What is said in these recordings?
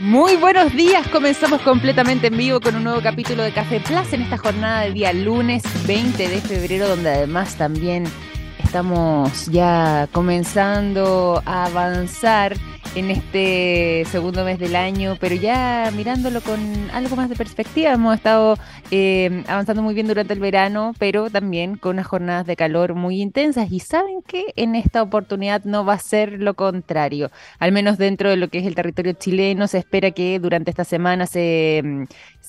Muy buenos días, comenzamos completamente en vivo con un nuevo capítulo de Café Plus en esta jornada de día lunes 20 de febrero, donde además también estamos ya comenzando a avanzar en este segundo mes del año, pero ya mirándolo con algo más de perspectiva. Hemos estado eh, avanzando muy bien durante el verano, pero también con unas jornadas de calor muy intensas. Y saben que en esta oportunidad no va a ser lo contrario. Al menos dentro de lo que es el territorio chileno, se espera que durante esta semana se mm,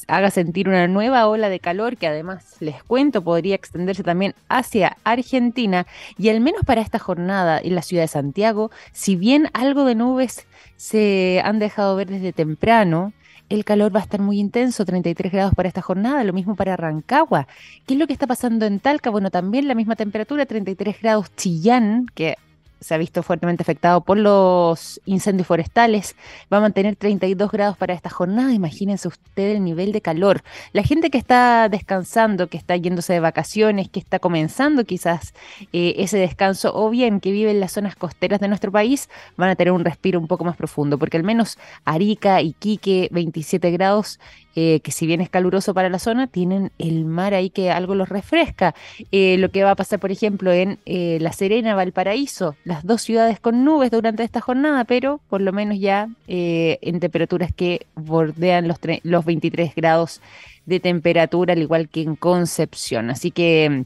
haga sentir una nueva ola de calor que además, les cuento, podría extenderse también hacia Argentina. Y al menos para esta jornada en la ciudad de Santiago, si bien algo de nubes se han dejado ver desde temprano. El calor va a estar muy intenso, 33 grados para esta jornada, lo mismo para Rancagua. ¿Qué es lo que está pasando en Talca? Bueno, también la misma temperatura, 33 grados Chillán, que se ha visto fuertemente afectado por los incendios forestales. Va a mantener 32 grados para esta jornada. Imagínense usted el nivel de calor. La gente que está descansando, que está yéndose de vacaciones, que está comenzando quizás eh, ese descanso, o bien que vive en las zonas costeras de nuestro país, van a tener un respiro un poco más profundo, porque al menos Arica, y Quique, 27 grados, eh, que si bien es caluroso para la zona, tienen el mar ahí que algo los refresca. Eh, lo que va a pasar, por ejemplo, en La Serena, Valparaíso, las dos ciudades con nubes durante esta jornada, pero por lo menos ya en temperaturas que bordean los, los 23 grados de temperatura, al igual que en Concepción. Así que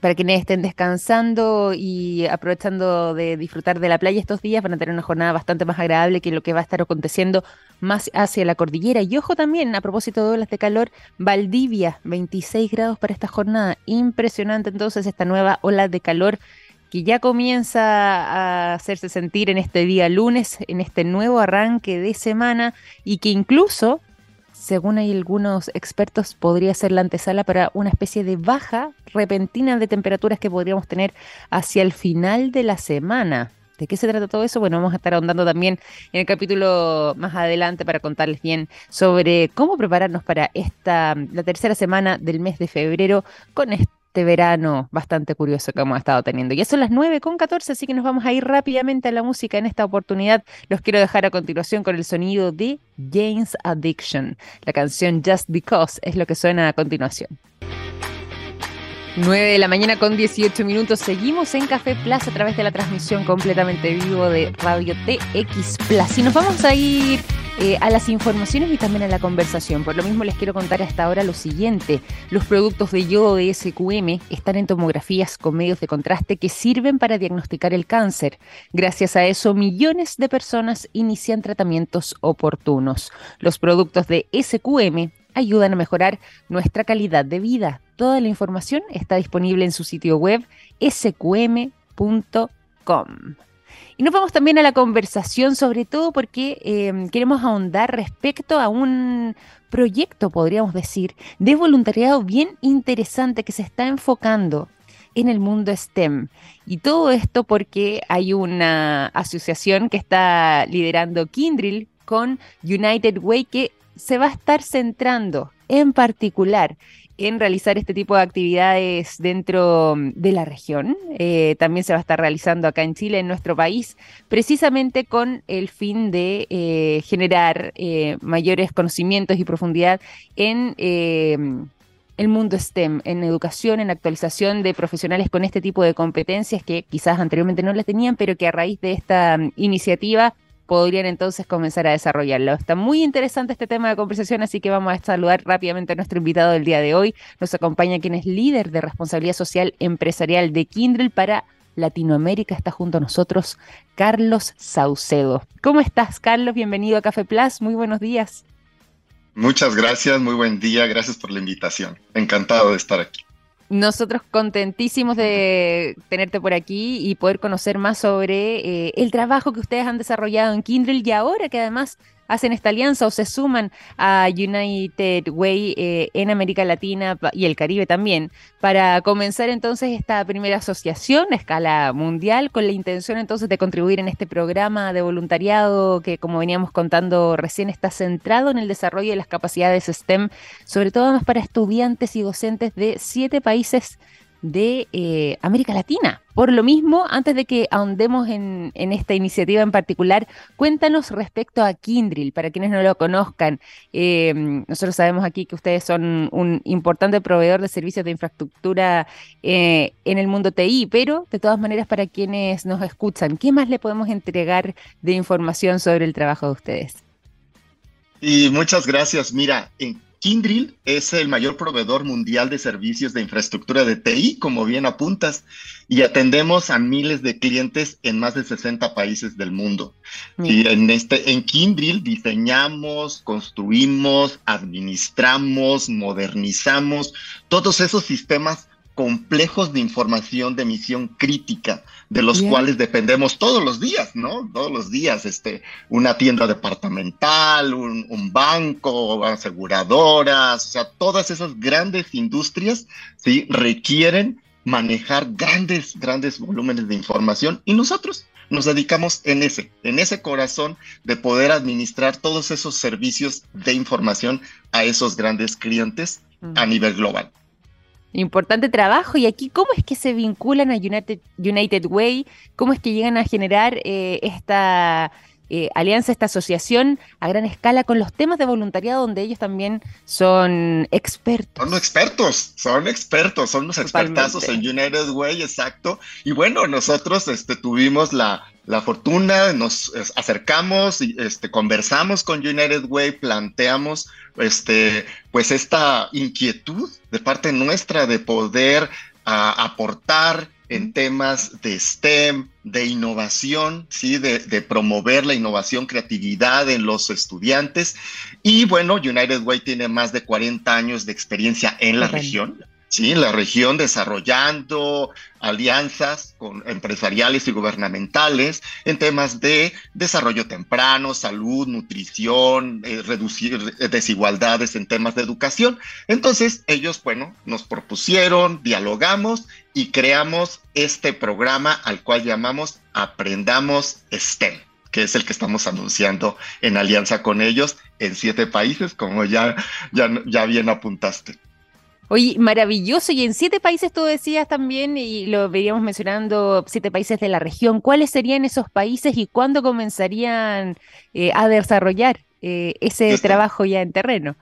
para quienes estén descansando y aprovechando de disfrutar de la playa estos días, van a tener una jornada bastante más agradable que lo que va a estar aconteciendo más hacia la cordillera. Y ojo también, a propósito de olas de calor, Valdivia, 26 grados para esta jornada. Impresionante entonces esta nueva ola de calor que ya comienza a hacerse sentir en este día lunes, en este nuevo arranque de semana y que incluso según hay algunos expertos, podría ser la antesala para una especie de baja repentina de temperaturas que podríamos tener hacia el final de la semana. ¿De qué se trata todo eso? Bueno, vamos a estar ahondando también en el capítulo más adelante para contarles bien sobre cómo prepararnos para esta, la tercera semana del mes de febrero con este este verano bastante curioso que hemos estado teniendo. Ya son las 9 con 14, así que nos vamos a ir rápidamente a la música en esta oportunidad. Los quiero dejar a continuación con el sonido de James Addiction. La canción Just Because es lo que suena a continuación. 9 de la mañana con 18 minutos. Seguimos en Café Plus a través de la transmisión completamente vivo de Radio TX Plus. Y nos vamos a ir eh, a las informaciones y también a la conversación. Por lo mismo les quiero contar hasta ahora lo siguiente. Los productos de yodo de SQM están en tomografías con medios de contraste que sirven para diagnosticar el cáncer. Gracias a eso, millones de personas inician tratamientos oportunos. Los productos de SQM ayudan a mejorar nuestra calidad de vida. Toda la información está disponible en su sitio web sqm.com. Y nos vamos también a la conversación, sobre todo porque em, queremos ahondar respecto a un proyecto, podríamos decir, de voluntariado bien interesante que se está enfocando en el mundo STEM. Y todo esto porque hay una asociación que está liderando Kindrill con United Way que se va a estar centrando en particular en realizar este tipo de actividades dentro mm, de la región. Eh, también se va a estar realizando acá en Chile, en nuestro país, precisamente con el fin de eh, generar eh, mayores conocimientos y profundidad en el mundo STEM, en educación, en actualización de profesionales con este tipo de competencias que quizás anteriormente no las tenían, pero que a raíz de esta mm, iniciativa podrían entonces comenzar a desarrollarlo. Está muy interesante este tema de conversación, así que vamos a saludar rápidamente a nuestro invitado del día de hoy. Nos acompaña quien es líder de responsabilidad social empresarial de Kindle para Latinoamérica. Está junto a nosotros Carlos Saucedo. ¿Cómo estás, Carlos? Bienvenido a Café Plus. Muy buenos días. Muchas gracias, muy buen día. Gracias por la invitación. Encantado de estar aquí. Nosotros contentísimos de tenerte por aquí y poder conocer más sobre eh, el trabajo que ustedes han desarrollado en Kindle y ahora que además hacen esta alianza o se suman a United Way eh, en América Latina y el Caribe también, para comenzar entonces esta primera asociación a escala mundial con la intención entonces de contribuir en este programa de voluntariado que como veníamos contando recién está centrado en el desarrollo de las capacidades STEM, sobre todo más para estudiantes y docentes de siete países de eh, América Latina. Por lo mismo, antes de que ahondemos en, esta iniciativa en particular, cuéntanos respecto a Kindrill, para quienes no lo conozcan. Eh, nosotros sabemos aquí que ustedes son un importante proveedor de servicios de infraestructura eh, en el mundo TI, pero de todas maneras, para quienes nos escuchan, ¿qué más le podemos entregar de información sobre el trabajo de ustedes? Y muchas gracias. Mira, en Kindrill es el mayor proveedor mundial de servicios de infraestructura de TI, como bien apuntas, y atendemos a miles de clientes en más de 60 países del mundo. Y en este en Kindrill diseñamos, construimos, administramos, modernizamos todos esos sistemas complejos de información de misión crítica, de los cuales dependemos todos los días, ¿no? Todos los días, este, una tienda departamental, un, banco, aseguradoras, o sea, todas esas grandes industrias, ¿sí? Requieren manejar grandes, grandes volúmenes de información y nosotros nos dedicamos en ese, en ese corazón de poder administrar todos esos servicios de información a esos grandes clientes a nivel global. Importante trabajo. Y aquí, ¿cómo es que se vinculan a United, United Way? ¿Cómo es que llegan a generar eh, esta eh, alianza, esta asociación a gran escala con los temas de voluntariado, donde ellos también son expertos? Son expertos, son expertos, son los expertazos en United Way, exacto. Y bueno, nosotros este, tuvimos la, la fortuna, nos acercamos y este, conversamos con United Way, planteamos este, pues esta inquietud de parte nuestra de poder aportar en temas de STEM, de innovación, ¿sí? De, promover la innovación, creatividad en los estudiantes. Y bueno, United Way tiene más de 40 años de experiencia en la región. Sí, la región desarrollando alianzas con empresariales y gubernamentales en temas de desarrollo temprano, salud, nutrición, eh, reducir desigualdades en temas de educación. Entonces, ellos, bueno, nos propusieron, dialogamos y creamos este programa al cual llamamos Aprendamos STEM que es el que estamos anunciando en alianza con ellos en siete países, como ya, ya, ya bien apuntaste. Oye, maravilloso. Y en siete países tú decías también, y lo veríamos mencionando, siete países de la región. ¿Cuáles serían esos países y cuándo comenzarían eh, a desarrollar eh, ese este trabajo ya en terreno?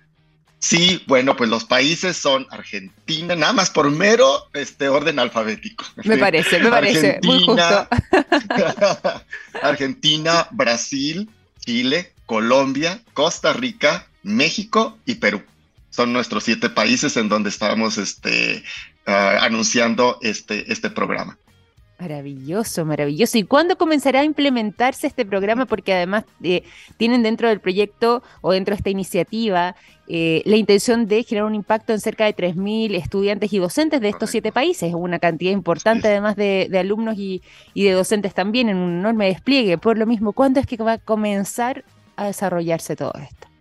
Sí, bueno, pues los países son Argentina, nada más por mero este orden alfabético. Me parece, me parece, muy justo. Argentina, Brasil, Chile, Colombia, Costa Rica, México y Perú son nuestros siete países en donde estamos este, ah, anunciando este, este programa. Maravilloso, maravilloso. ¿Y cuándo comenzará a implementarse este programa? Porque además eh, tienen dentro del proyecto o dentro de esta iniciativa eh, la intención de generar un impacto en cerca de 3.000 estudiantes y docentes de estos siete países, una cantidad importante además de, alumnos y, y, de docentes también en un enorme despliegue. Por lo mismo, ¿cuándo es que va a comenzar a desarrollarse todo esto?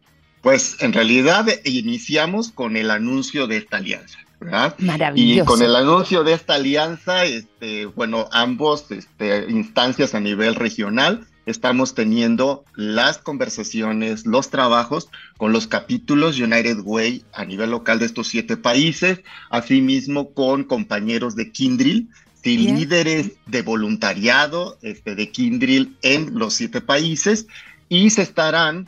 Pues en realidad iniciamos con el anuncio de esta alianza. ¿verdad? Maravilloso. Y con el anuncio de esta alianza, este, bueno, ambos este, instancias a nivel regional, estamos teniendo las conversaciones, los trabajos con los capítulos United Way a nivel local de estos siete países, asimismo con compañeros de Kindrill, y líderes de voluntariado este, de Kindrill en los siete países, y se estarán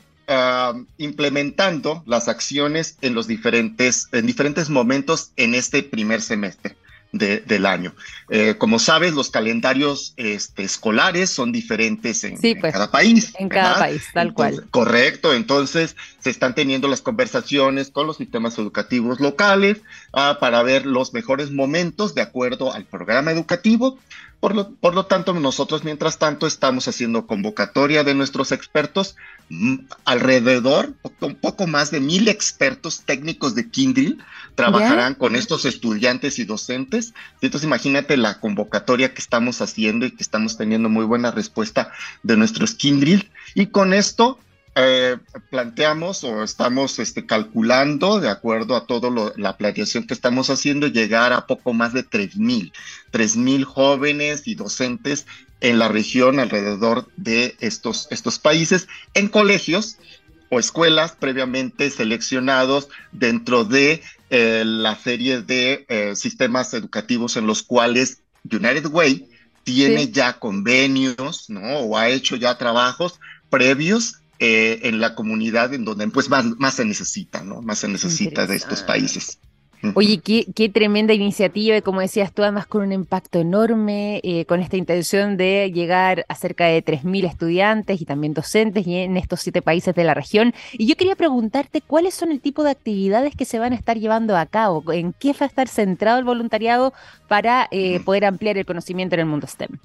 implementando las acciones en los diferentes, en diferentes momentos en este primer semestre. del año. Eh, como sabes, los calendarios este, escolares son diferentes en, pues, cada país. En cada país, tal cual. Correcto, entonces se están teniendo las conversaciones con los sistemas educativos locales ah, para ver los mejores momentos de acuerdo al programa educativo por lo, por lo, tanto, nosotros mientras tanto estamos haciendo convocatoria de nuestros expertos, mm, alrededor, un poco más de mil expertos técnicos de Kindle trabajarán con estos estudiantes y docentes. Entonces imagínate la convocatoria que estamos haciendo y que estamos teniendo muy buena respuesta de nuestros Kindle. Y con esto eh, planteamos o estamos este, calculando, de acuerdo a toda la planeación que estamos haciendo, llegar a poco más de 3.000, 3.000 jóvenes y docentes en la región alrededor de estos, estos países, en colegios o escuelas previamente seleccionados dentro de eh, la serie de eh, sistemas educativos en los cuales United Way tiene ya convenios, ¿no? O ha hecho ya trabajos previos eh, en la comunidad en donde pues más, más se necesita, ¿no? Más se necesita de estos países. Oye, qué, tremenda iniciativa y como decías tú, además con un impacto enorme, eh, con esta intención de llegar a cerca de 3.000 estudiantes y también docentes y en estos siete países de la región. Y yo quería preguntarte cuáles son el tipo de actividades que se van a estar llevando a cabo, en qué va a estar centrado el voluntariado para eh, poder ampliar el conocimiento en el mundo STEM.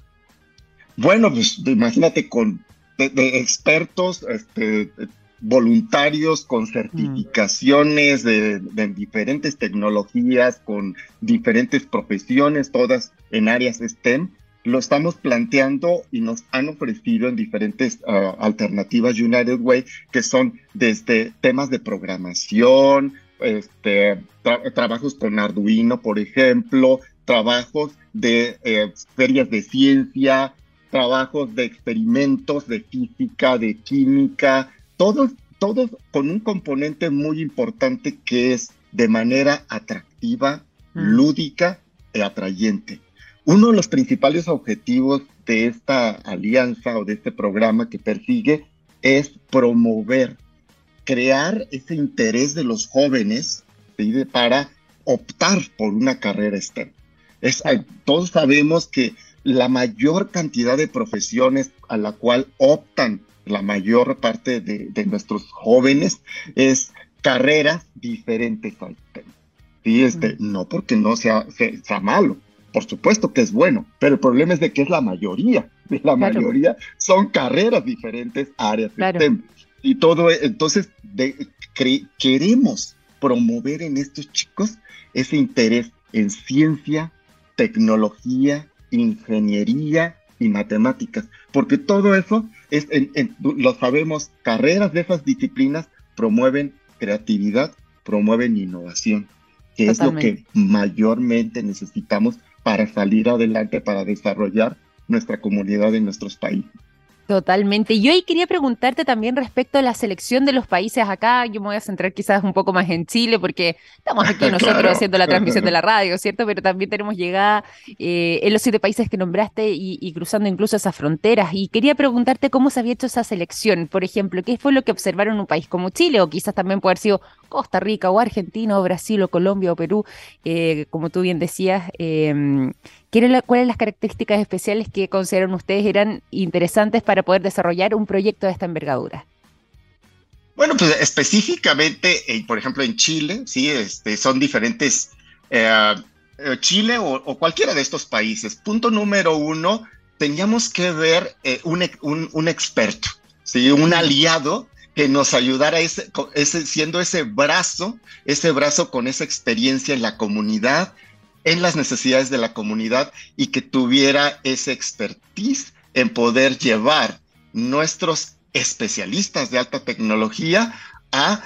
Bueno, pues imagínate con de, expertos, este, voluntarios con certificaciones de, diferentes tecnologías, con diferentes profesiones, todas en áreas STEM. Lo estamos planteando y nos han ofrecido en diferentes ah, alternativas United Way, que son desde temas de programación, este, trabajos con Arduino, por ejemplo, trabajos de eh, ferias de ciencia, trabajos de experimentos de física, de química, todos, todos con un componente muy importante que es de manera atractiva, mm. lúdica y atrayente. Uno de los principales objetivos de esta alianza o de este programa que persigue es promover, crear ese interés de los jóvenes para optar por una carrera STEM. Es, todos sabemos que la mayor cantidad de profesiones a la cual optan la mayor parte de, nuestros jóvenes es carreras diferentes al ¿sí? este, No porque no sea, sea, malo, por supuesto que es bueno, pero el problema es de que es la mayoría, la mayoría son carreras diferentes, áreas STEM. Y todo, entonces queremos promover en estos chicos ese interés en ciencia, tecnología, ingeniería y matemáticas, porque todo eso es, lo sabemos, carreras de esas disciplinas promueven creatividad, promueven innovación, que es lo que mayormente necesitamos para salir adelante, para desarrollar nuestra comunidad en nuestros países. Totalmente. Yo ahí quería preguntarte también respecto a la selección de los países acá. Yo me voy a centrar quizás un poco más en Chile porque estamos aquí nosotros haciendo la transmisión de la radio, ¿cierto? Pero también tenemos llegada eh, en los siete países que nombraste y, cruzando incluso esas fronteras. Y quería preguntarte cómo se había hecho esa selección. Por ejemplo, ¿qué fue lo que observaron en un país como Chile? O quizás también puede haber sido Costa Rica o Argentina o Brasil o Colombia o Perú, eh, como tú bien decías. Eh, ¿Cuáles son las características especiales que consideran ustedes eran interesantes para poder desarrollar un proyecto de esta envergadura? Bueno, pues específicamente, eh, por ejemplo, en Chile, sí, este, son diferentes, Chile o, cualquiera de estos países. Punto número uno, teníamos que ver un, experto, ¿sí? un aliado que nos ayudara ese, siendo ese brazo, ese brazo con esa experiencia en la comunidad, en las necesidades de la comunidad y que tuviera ese expertise en poder llevar nuestros especialistas de alta tecnología a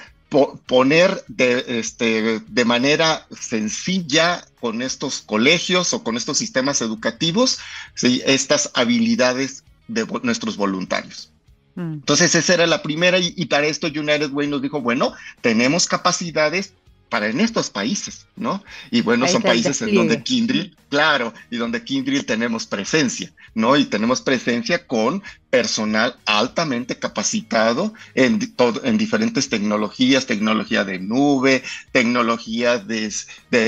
poner de, este, de manera sencilla con estos colegios o con estos sistemas educativos estas habilidades de nuestros voluntarios. Mm. Entonces esa era la primera y, y, para esto United Way nos dijo, bueno, tenemos capacidades para en estos países, ¿no? Y bueno, son países en donde Kindrill, claro, y donde Kindrill tenemos presencia, ¿no? Y tenemos presencia con personal altamente capacitado en, en diferentes tecnologías, tecnología de nube, tecnología de,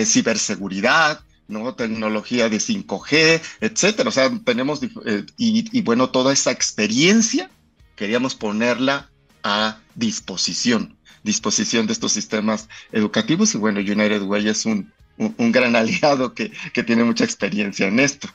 ciberseguridad, ¿no? Tecnología de 5G, etcétera. O sea, tenemos, eh, y, y bueno, toda esa experiencia queríamos ponerla a disposición disposición de estos sistemas educativos y bueno, United Way es un, un, gran aliado que, que tiene mucha experiencia en esto.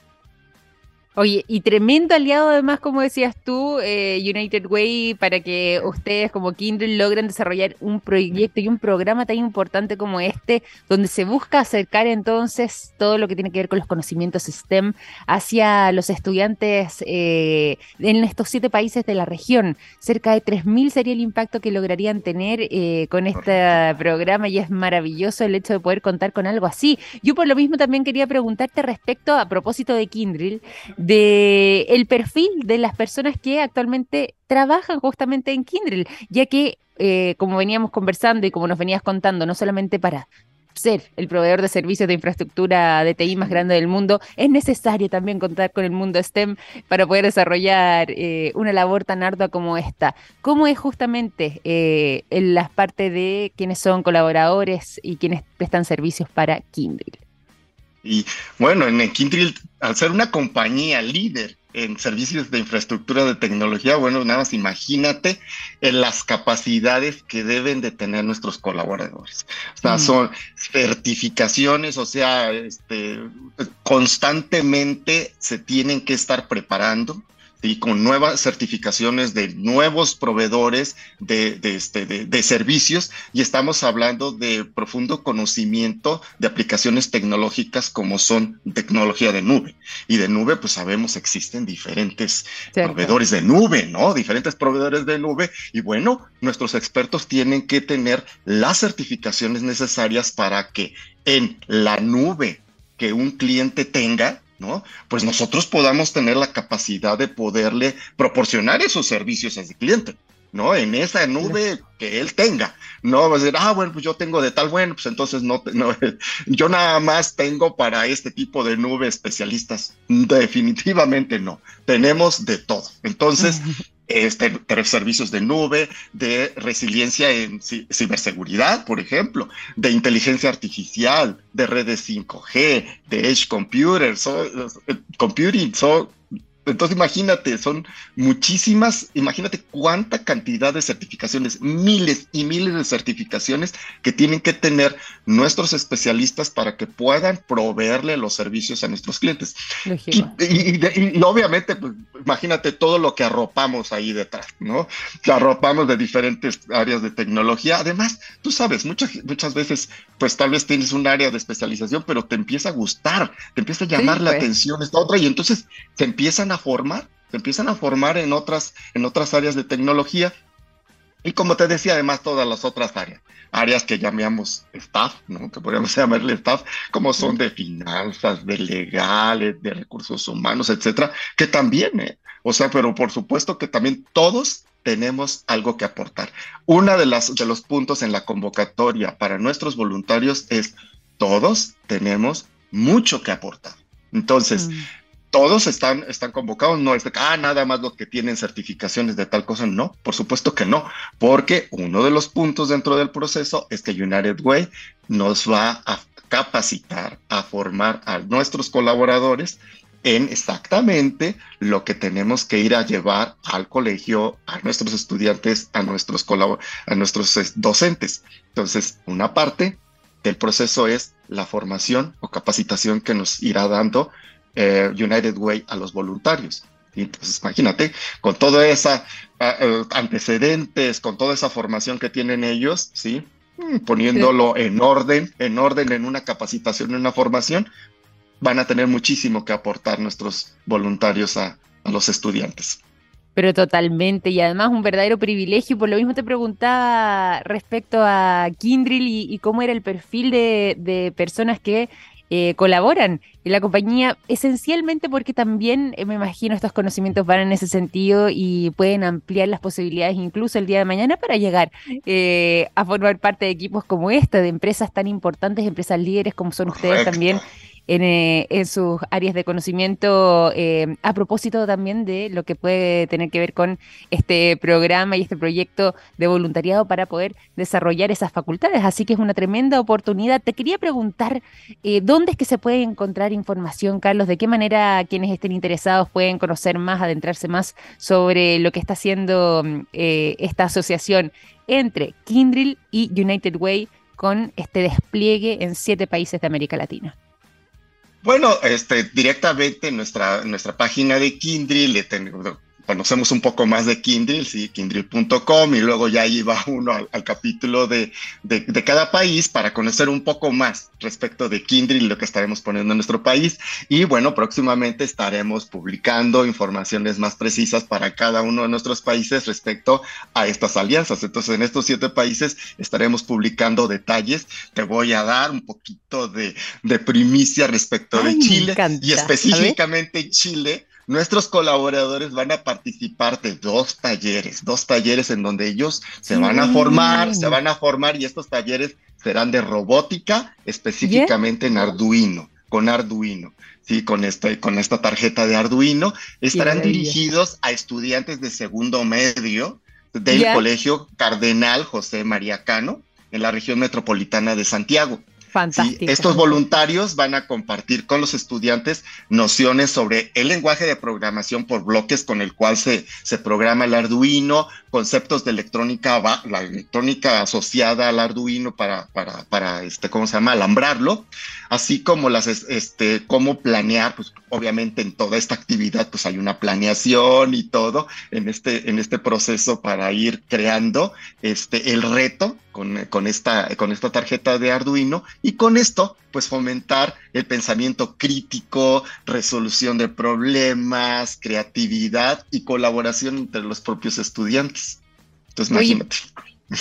Oye, y tremendo aliado además, como decías tú, eh, United Way, para que ustedes como Kindle logren desarrollar un proyecto y un programa tan importante como este, donde se busca acercar entonces todo lo que tiene que ver con los conocimientos STEM hacia los estudiantes eh, en estos siete países de la región. Cerca de 3.000 sería el impacto que lograrían tener eh, con este programa y es maravilloso el hecho de poder contar con algo así. Yo por lo mismo también quería preguntarte respecto, a propósito de Kindle, de el perfil de las personas que actualmente trabajan justamente en Kindle, ya que eh, como veníamos conversando y como nos venías contando, no solamente para ser el proveedor de servicios de infraestructura de TI más grande del mundo, es necesario también contar con el mundo STEM para poder desarrollar eh, una labor tan ardua como esta. ¿Cómo es justamente eh, en las partes de quienes son colaboradores y quienes prestan servicios para Kindle? Y bueno, en Kindle, al ser una compañía líder en servicios de infraestructura de tecnología, bueno, nada más imagínate en las capacidades que deben de tener nuestros colaboradores. O sea, mm. son certificaciones, o sea, este, constantemente se tienen que estar preparando y con nuevas certificaciones de nuevos proveedores de, este, de, servicios y estamos hablando de profundo conocimiento de aplicaciones tecnológicas como son tecnología de nube. Y de nube, pues sabemos existen diferentes proveedores de nube, ¿no? Diferentes proveedores de nube. Y bueno, nuestros expertos tienen que tener las certificaciones necesarias para que en la nube que un cliente tenga, ¿no? Pues nosotros podamos tener la capacidad de poderle proporcionar esos servicios a ese cliente, ¿no? En esa nube que él tenga. No va a decir, ah, bueno, pues yo tengo de tal, bueno, pues entonces no, no, yo nada más tengo para este tipo de nube especialistas. Definitivamente no. Tenemos de todo. Entonces, este, servicios de nube, de resiliencia en ciberseguridad, por ejemplo, de inteligencia artificial, de redes 5G, de edge computers, eh, computing, so, entonces imagínate, son muchísimas, imagínate cuánta cantidad de certificaciones, miles y miles de certificaciones que tienen que tener nuestros especialistas para que puedan proveerle los servicios a nuestros clientes. Y, obviamente, pues, imagínate todo lo que arropamos ahí detrás, ¿no? Que arropamos de diferentes áreas de tecnología. Además, tú sabes, muchas, muchas veces, pues tal vez tienes un área de especialización, pero te empieza a gustar, te empieza a llamar la pues. atención esta otra y entonces te empiezan a formar, se empiezan a formar en otras, en otras áreas de tecnología. Y como te decía, además todas las otras áreas, áreas que llamamos staff, ¿no? Que podríamos llamarle staff, como son de finanzas, de legales, de recursos humanos, etcétera, que también, ¿eh? O sea, pero por supuesto que también todos tenemos algo que aportar. Una de las de los puntos en la convocatoria para nuestros voluntarios es todos tenemos mucho que aportar. Entonces, mm todos están, están convocados, no es de, ah, nada más los que tienen certificaciones de tal cosa, no, por supuesto que no, porque uno de los puntos dentro del proceso es que United Way nos va a capacitar, a formar a nuestros colaboradores en exactamente lo que tenemos que ir a llevar al colegio, a nuestros estudiantes, a nuestros, a nuestros docentes. Entonces, una parte del proceso es la formación o capacitación que nos irá dando eh, United Way a los voluntarios. Entonces, imagínate, con todo esa ah, eh, antecedentes, con toda esa formación que tienen ellos, ¿sí? Mm, poniéndolo en orden, en orden, en una capacitación, en una formación, van a tener muchísimo que aportar nuestros voluntarios a, los estudiantes. Pero totalmente, y además un verdadero privilegio. Por lo mismo te preguntaba respecto a Kindrill y, cómo era el perfil de, de personas que eh, colaboran en la compañía, esencialmente porque también eh, me imagino estos conocimientos van en ese sentido y pueden ampliar las posibilidades incluso el día de mañana para llegar eh, a formar parte de equipos como este, de empresas tan importantes, empresas líderes como son ustedes también eh, en, sus áreas de conocimiento eh, a propósito también de lo que puede tener que ver con este programa y este proyecto de voluntariado para poder desarrollar esas facultades. Así que es una tremenda oportunidad. Te quería preguntar, eh, ¿dónde es que se puede encontrar información, Carlos? ¿De qué manera quienes estén interesados pueden conocer más, adentrarse más sobre lo que está haciendo esta asociación entre Kindrill y United Way con este despliegue en siete países de América Latina? Bueno, este, directamente en nuestra, nuestra página de Kindrill le tengo, conocemos un poco más de Kindrill, sí, kindrill.com, y luego ya iba uno al, capítulo de, de, cada país para conocer un poco más respecto de Kindrill y lo que estaremos poniendo en nuestro país. Y bueno, próximamente estaremos publicando informaciones más precisas para cada uno de nuestros países respecto a estas alianzas. Entonces, en estos siete países estaremos publicando detalles. Te voy a dar un poquito de, de primicia respecto de Chile y específicamente Chile nuestros colaboradores van a participar de dos talleres, dos talleres en donde ellos se van a formar, se van a formar y estos talleres serán de robótica, específicamente en Arduino, con Arduino. Sí, con esta, con esta tarjeta de Arduino, estarán dirigidos a estudiantes de segundo medio del Colegio Cardenal José María Cano en la región metropolitana de Santiago. Fantástico. estos voluntarios van a compartir con los estudiantes nociones sobre el lenguaje de programación por bloques con el cual se, se programa el Arduino, conceptos de electrónica, la electrónica asociada al Arduino para, para, para este, ¿cómo se llama? Alambrarlo, así como las, este, cómo planear, pues obviamente en toda esta actividad, pues hay una planeación y todo en este, en este proceso para ir creando este, el reto con, con, esta, con esta tarjeta de Arduino y con esto, pues fomentar el pensamiento crítico, resolución de problemas, creatividad y colaboración entre los propios estudiantes. Entonces, imagínate.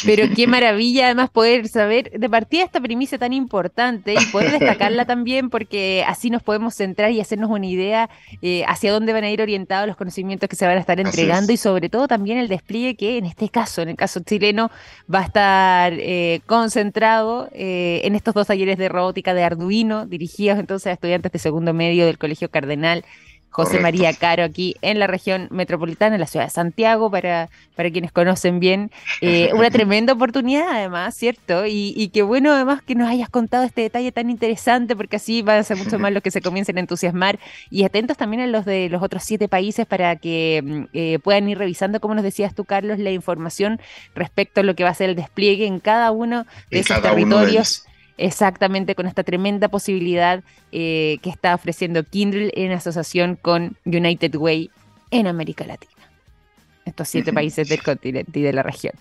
Pero qué maravilla además poder saber de partida esta primicia tan importante y poder destacarla también porque así nos podemos centrar y hacernos una idea eh, hacia dónde van a ir orientados los conocimientos que se van a estar entregando y sobre todo también el despliegue que en este caso, en el caso chileno, va a estar eh, concentrado eh, en estos dos talleres de robótica de Arduino dirigidos entonces a estudiantes de segundo medio del Colegio Cardenal José María Caro aquí en la región metropolitana, en la ciudad de Santiago, para, para quienes conocen bien. Eh, una tremenda oportunidad además, ¿cierto? Y, y qué bueno además que nos hayas contado este detalle tan interesante, porque así van a ser mucho más los que se comiencen a entusiasmar. Y atentos también a los de los otros siete países para que mm, eh, puedan ir revisando, como nos decías tú, Carlos, la información respecto a lo que va a ser el despliegue en cada uno de esos territorios exactamente con esta tremenda posibilidad eh, que está ofreciendo Kindle en asociación con United Way en América Latina. Estos siete países del continente y de la región.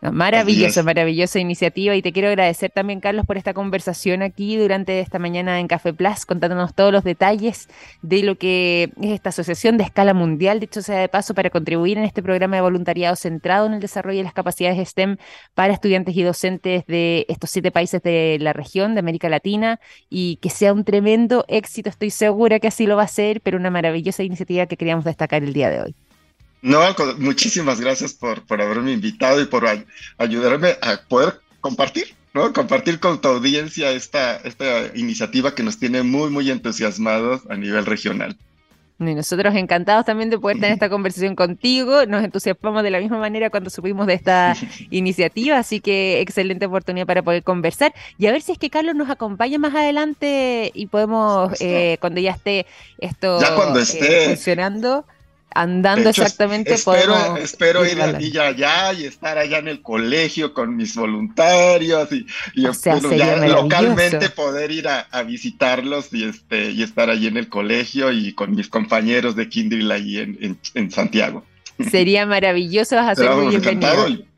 Maravillosa, maravillosa iniciativa. Y te quiero agradecer también, Carlos, por esta conversación aquí durante esta mañana en Café Plus, contándonos todos los detalles de lo que es esta asociación de escala mundial, dicho sea de paso, para contribuir en este programa de voluntariado centrado en el desarrollo de las capacidades STEM para estudiantes y docentes de estos siete países de la región, de América Latina, y que sea un tremendo éxito, estoy segura que así lo va a ser, pero una maravillosa iniciativa que queríamos destacar el día de hoy. No, muchísimas gracias por, por haberme invitado y por ayudarme a poder compartir, ¿no? Compartir con tu audiencia esta, esta iniciativa que nos tiene muy, muy entusiasmados a nivel regional. Y nosotros encantados también de poder tener esta conversación contigo. Nos entusiasmamos de la misma manera cuando supimos de esta iniciativa, así que excelente oportunidad para poder conversar y a ver si es que Carlos nos acompaña más adelante y podemos, eh, cuando ya esté esto eh, funcionando andando exactamente espero, espero ir a Villa allá y estar allá en el colegio con mis voluntarios y, localmente poder ir a, visitarlos y este y estar allí en el colegio y con mis compañeros de Kindle ahí en, en, Santiago. Sería maravilloso, vas a ser muy bienvenido.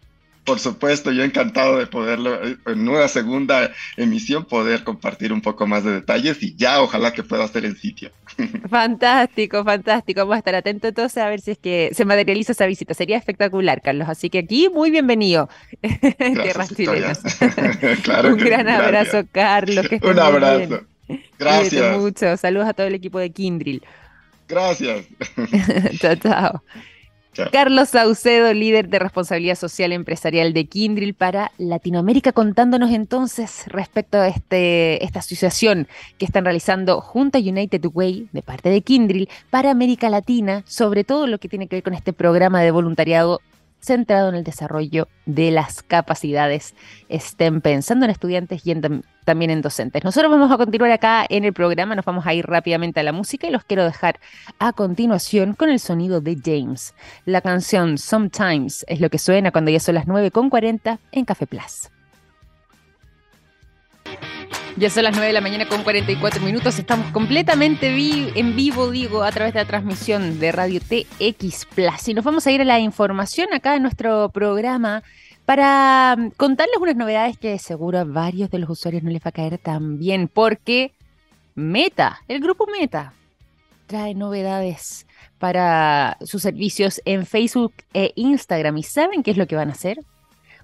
Por supuesto, yo encantado de poderlo, en una segunda emisión, poder compartir un poco más de detalles y ya ojalá que pueda hacer el sitio. Fantástico, fantástico. Vamos a estar atentos entonces a ver si es que se materializa esa visita. Sería espectacular, Carlos. Así que aquí, muy bienvenido. Tierras chilenas. un gran abrazo, Carlos. un abrazo. Gracias. mucho. Saludos a todo el equipo de Kindril. Gracias. chao, chao. Carlos Saucedo, líder de responsabilidad social empresarial de Kindril para Latinoamérica, contándonos entonces respecto a este, esta asociación que están realizando junto a United Way de parte de Kindril para América Latina, sobre todo lo que tiene que ver con este programa de voluntariado centrado en el desarrollo de las capacidades estén pensando en estudiantes y también en docentes. Nosotros vamos a continuar acá en el programa, nos vamos a ir rápidamente a la música y los quiero dejar a continuación con el sonido de James. La canción Sometimes es lo que suena cuando ya son las 9.40 en Café Plus. Ya son las 9 de la mañana con 44 minutos. Estamos completamente en vivo, digo, a través de la transmisión de Radio TX Plus. Y nos vamos a ir a la información acá en nuestro programa para mm, contarles unas novedades que seguro a varios de los usuarios no les va a caer tan bien, porque Meta, el grupo Meta, trae novedades para sus servicios en Facebook e Instagram. ¿Y saben qué es lo que van a hacer?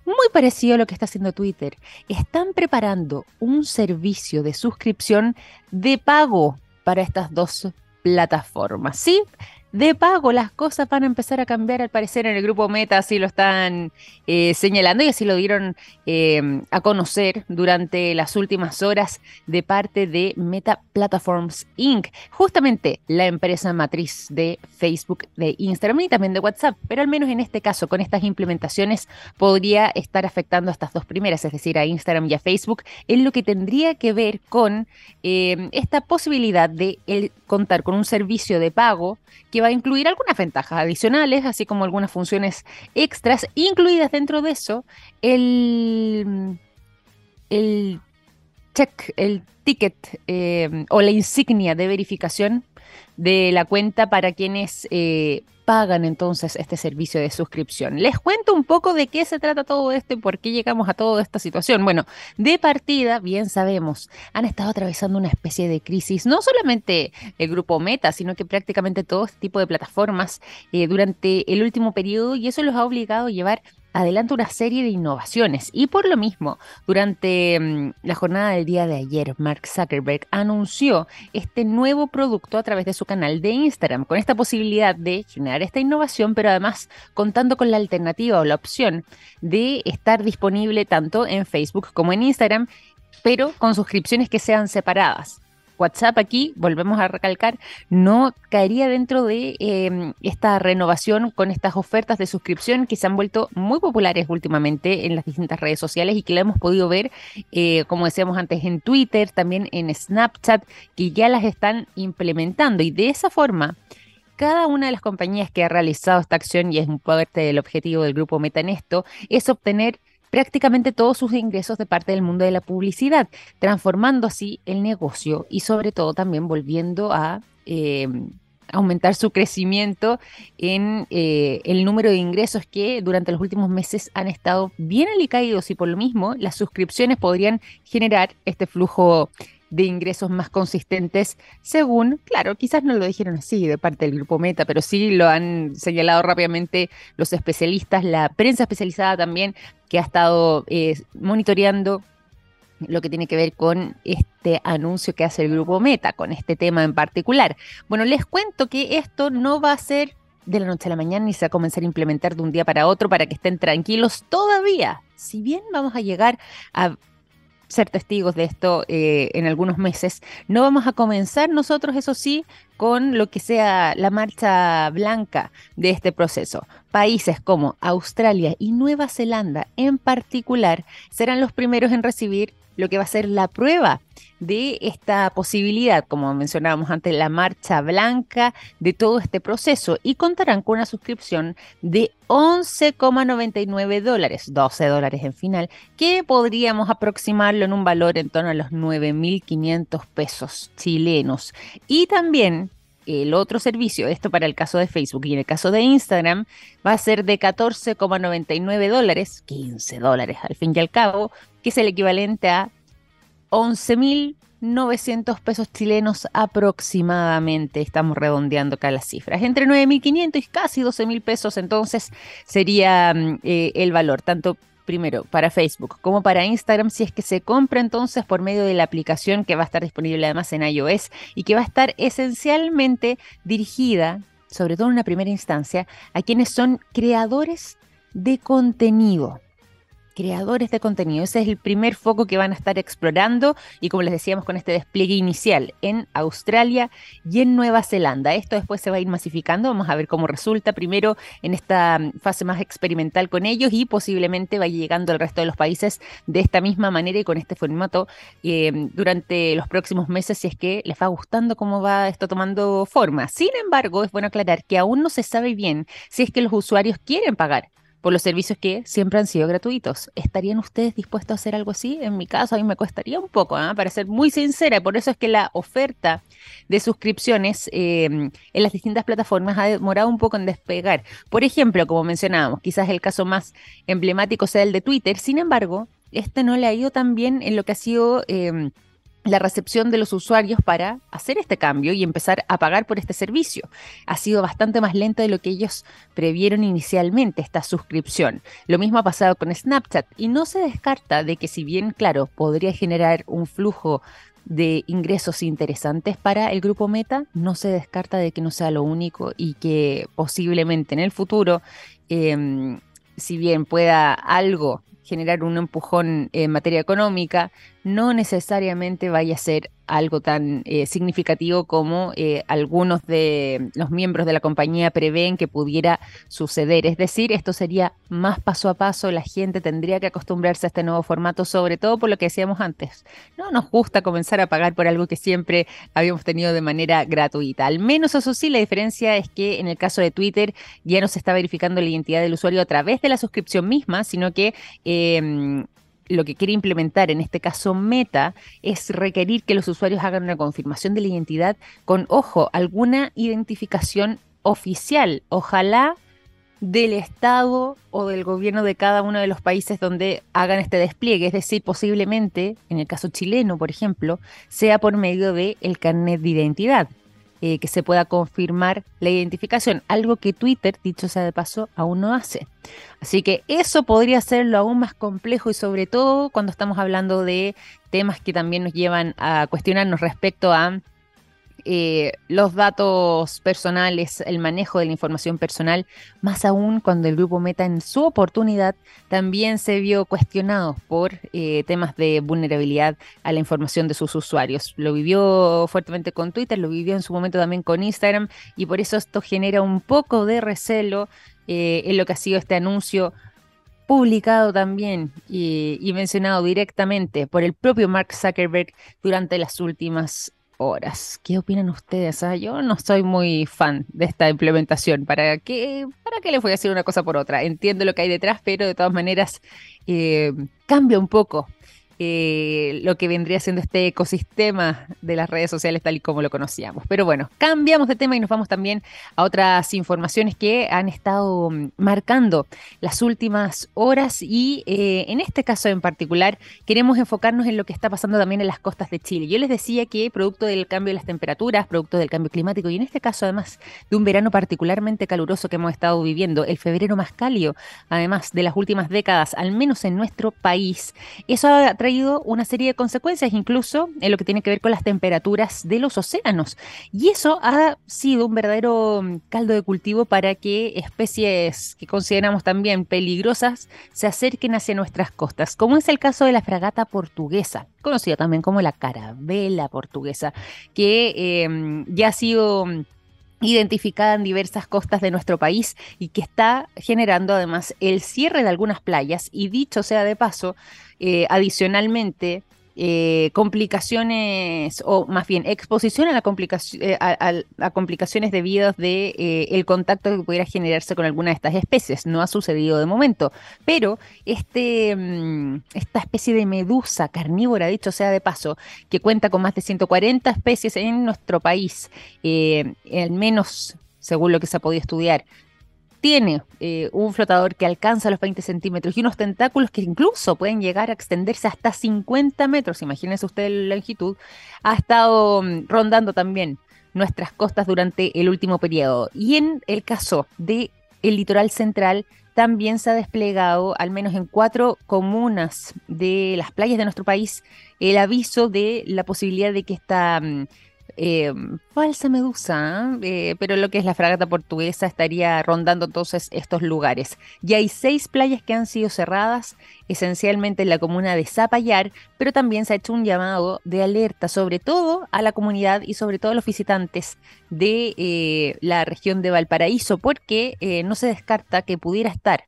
Muy parecido a lo que está haciendo Twitter. Están preparando un servicio de suscripción de pago para estas dos plataforma. Sí, de pago las cosas van a empezar a cambiar al parecer en el grupo Meta, así lo están eh, señalando y así lo dieron eh, a conocer durante las últimas horas de parte de Meta Platforms Inc., justamente la empresa matriz de Facebook, de Instagram y también de WhatsApp, pero al menos en este caso con estas implementaciones podría estar afectando a estas dos primeras, es decir, a Instagram y a Facebook, en lo que tendría que ver con eh, esta posibilidad de contar con un servicio de pago que va a incluir algunas ventajas adicionales, así como algunas funciones extras, incluidas dentro de eso el, el check, el ticket eh, o la insignia de verificación de la cuenta para quienes eh, pagan entonces este servicio de suscripción. Les cuento un poco de qué se trata todo esto y por qué llegamos a toda esta situación. Bueno, de partida, bien sabemos, han estado atravesando una especie de crisis, no solamente el grupo Meta, sino que prácticamente todo este tipo de plataformas eh, durante el último periodo y eso los ha obligado a llevar adelante una serie de innovaciones. Y por lo mismo, durante mm, la jornada del día de ayer, Mark Zuckerberg anunció este nuevo producto a través de su canal de Instagram, con esta posibilidad de generar esta innovación, pero además contando con la alternativa o la opción de estar disponible tanto en Facebook como en Instagram, pero con suscripciones que sean separadas. WhatsApp aquí, volvemos a recalcar, no caería dentro de em, esta renovación con estas ofertas de suscripción que se han vuelto muy populares últimamente en las distintas redes sociales y que la hemos podido ver, eh, como decíamos antes, en Twitter, también en Snapchat, que ya las están implementando. Y de esa forma cada una de las compañías que ha realizado esta acción, y es un parte del objetivo del grupo Meta en esto, es obtener prácticamente todos sus ingresos de parte del mundo de la publicidad, transformando así el negocio y sobre todo también volviendo a em, aumentar su crecimiento en eh, el número de ingresos que durante los últimos meses han estado bien alicaídos y por lo mismo las suscripciones podrían generar este flujo de ingresos más consistentes, según, claro, quizás no lo dijeron así de parte del grupo Meta, pero sí lo han señalado rápidamente los especialistas, la prensa especializada también, que ha estado eh, monitoreando lo que tiene que ver con este anuncio que hace el grupo Meta, con este tema en particular. Bueno, les cuento que esto no va a ser de la noche a la mañana ni se va a comenzar a implementar de un día para otro para que estén tranquilos todavía. Si bien vamos a llegar a ser testigos de esto eh, en algunos meses. No vamos a comenzar nosotros, eso sí, con lo que sea la marcha blanca de este proceso. Países como Australia y Nueva Zelanda en particular serán los primeros en recibir lo que va a ser la prueba de esta posibilidad, como mencionábamos antes, la marcha blanca de todo este proceso y contarán con una suscripción de 11,99 dólares, 12 dólares en final, que podríamos aproximarlo en un valor en torno a los 9.500 pesos chilenos. Y también el otro servicio, esto para el caso de Facebook y en el caso de Instagram, va a ser de 14,99 dólares, 15 dólares al fin y al cabo, que es el equivalente a 11.900 pesos chilenos aproximadamente. Estamos redondeando acá las cifras. Entre 9.500 y casi 12.000 pesos entonces sería mm, eh, el valor, tanto primero para Facebook como para Instagram, si es que se compra entonces por medio de la aplicación que va a estar disponible además en iOS y que va a estar esencialmente dirigida, sobre todo en una primera instancia, a quienes son creadores de contenido creadores de contenido. Ese es el primer foco que van a estar explorando y como les decíamos con este despliegue inicial en Australia y en Nueva Zelanda. Esto después se va a ir masificando, vamos a ver cómo resulta primero en esta mm, fase más experimental con ellos y posiblemente vaya llegando al resto de los países de esta misma manera y con este formato eh, durante los próximos meses si es que les va gustando cómo va esto tomando forma. Sin embargo, es bueno aclarar que aún no se sabe bien si es que los usuarios quieren pagar por los servicios que siempre han sido gratuitos. ¿Estarían ustedes dispuestos a hacer algo así? En mi caso, a mí me costaría un poco, ¿eh? para ser muy sincera. Por eso es que la oferta de suscripciones eh, en las distintas plataformas ha demorado un poco en despegar. Por ejemplo, como mencionábamos, quizás el caso más emblemático sea el de Twitter. Sin embargo, este no le ha ido tan bien en lo que ha sido... Eh, la recepción de los usuarios para hacer este cambio y empezar a pagar por este servicio. Ha sido bastante más lenta de lo que ellos previeron inicialmente esta suscripción. Lo mismo ha pasado con Snapchat y no se descarta de que si bien, claro, podría generar un flujo de ingresos interesantes para el grupo Meta, no se descarta de que no sea lo único y que posiblemente en el futuro, em, si bien pueda algo generar un empujón en materia económica, no necesariamente vaya a ser algo tan eh, significativo como eh, algunos de los miembros de la compañía prevén que pudiera suceder. Es decir, esto sería más paso a paso, la gente tendría que acostumbrarse a este nuevo formato, sobre todo por lo que decíamos antes. No nos gusta comenzar a pagar por algo que siempre habíamos tenido de manera gratuita. Al menos eso sí, la diferencia es que en el caso de Twitter ya no se está verificando la identidad del usuario a través de la suscripción misma, sino que... Eh, lo que quiere implementar, en este caso Meta, es requerir que los usuarios hagan una confirmación de la identidad con, ojo, alguna identificación oficial, ojalá del Estado o del gobierno de cada uno de los países donde hagan este despliegue. Es decir, posiblemente, en el caso chileno, por ejemplo, sea por medio del el carnet de identidad. Eh, que se pueda confirmar la identificación, algo que Twitter, dicho sea de paso, aún no hace. Así que eso podría hacerlo aún más complejo y sobre todo cuando estamos hablando de temas que también nos llevan a cuestionarnos respecto a eh, los datos personales, el manejo de la información personal, más aún cuando el grupo Meta en su oportunidad también se vio cuestionado por eh, temas de vulnerabilidad a la información de sus usuarios. Lo vivió fuertemente con Twitter, lo vivió en su momento también con Instagram y por eso esto genera un poco de recelo eh, en lo que ha sido este anuncio publicado también y, y, mencionado directamente por el propio Mark Zuckerberg durante las últimas horas. ¿Qué opinan ustedes? Ah, yo no soy muy fan de esta implementación. ¿Para qué, ¿Para qué les voy a decir una cosa por otra? Entiendo lo que hay detrás, pero de todas maneras eh, cambia un poco eh, lo que vendría siendo este ecosistema de las redes sociales tal y como lo conocíamos. Pero bueno, cambiamos de tema y nos vamos también a otras informaciones que han estado mm, marcando las últimas horas y eh, en este caso en particular queremos enfocarnos en lo que está pasando también en las costas de Chile. Yo les decía que producto del cambio de las temperaturas, producto del cambio climático y en este caso además de un verano particularmente caluroso que hemos estado viviendo, el febrero más cálido, además de las últimas décadas, al menos en nuestro país, eso ha traído una serie de consecuencias, incluso en lo que tiene que ver con las temperaturas de los océanos. Y eso ha sido un verdadero mm, caldo de cultivo para que especies que consideramos también peligrosas se acerquen hacia nuestras costas, como es el caso de la fragata portuguesa, conocida también como la carabela portuguesa, que em, ya ha sido mm, identificada en diversas costas de nuestro país y que está generando además el cierre de algunas playas. Y dicho sea de paso, eh, adicionalmente eh, complicaciones, o más bien exposición a, la complicación, eh, a, complicaciones debidas de eh, el contacto que pudiera generarse con alguna de estas especies. No ha sucedido de momento, pero este, mm, esta especie de medusa carnívora, dicho sea de paso, que cuenta con más de 140 especies en nuestro país, al menos según lo que se ha podido estudiar, tiene eh, un flotador que alcanza los 20 centímetros y unos tentáculos que incluso pueden llegar a extenderse hasta 50 metros, imagínense usted la longitud, ha estado mm, rondando también nuestras costas durante el último periodo. Y en el caso del el litoral central, también se ha desplegado, al menos en cuatro comunas de las playas de nuestro país, el aviso de la posibilidad de que esta mm, eh, falsa medusa, eh, pero lo que es la fragata portuguesa estaría rondando entonces estos lugares. Ya hay seis playas que han sido cerradas, esencialmente en la comuna de Zapallar, pero también se ha hecho un llamado de alerta, sobre todo a la comunidad y sobre todo a los visitantes de eh, la región de Valparaíso, porque no se descarta que pudiera estar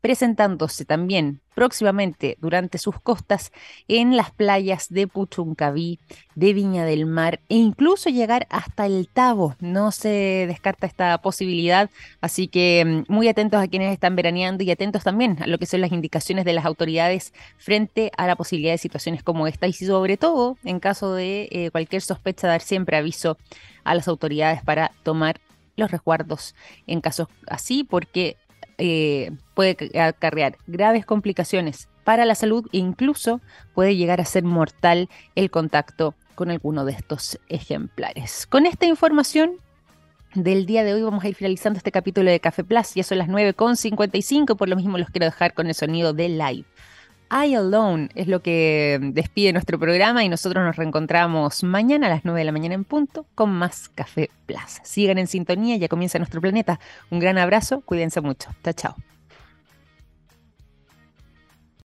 presentándose también próximamente durante sus costas en las playas de Puchuncaví, de Viña del Mar e incluso llegar hasta el Tabo. No se descarta esta posibilidad, así que mm, muy atentos a quienes están veraneando y atentos también a lo que son las indicaciones de las autoridades frente a la posibilidad de situaciones como esta y sobre todo en caso de eh, cualquier sospecha dar siempre aviso a las autoridades para tomar los resguardos en casos así, porque eh, puede acarrear graves complicaciones para la salud e incluso puede llegar a ser mortal el contacto con alguno de estos ejemplares. Con esta información del día de hoy vamos a ir finalizando este capítulo de Café Plus. Ya son las 9.55, por lo mismo los quiero dejar con el sonido de live. I Alone es lo que despide nuestro programa y nosotros nos reencontramos mañana a las 9 de la mañana en punto con más Café Plaza. Sigan en sintonía, ya comienza nuestro planeta. Un gran abrazo, cuídense mucho. Chao, chao.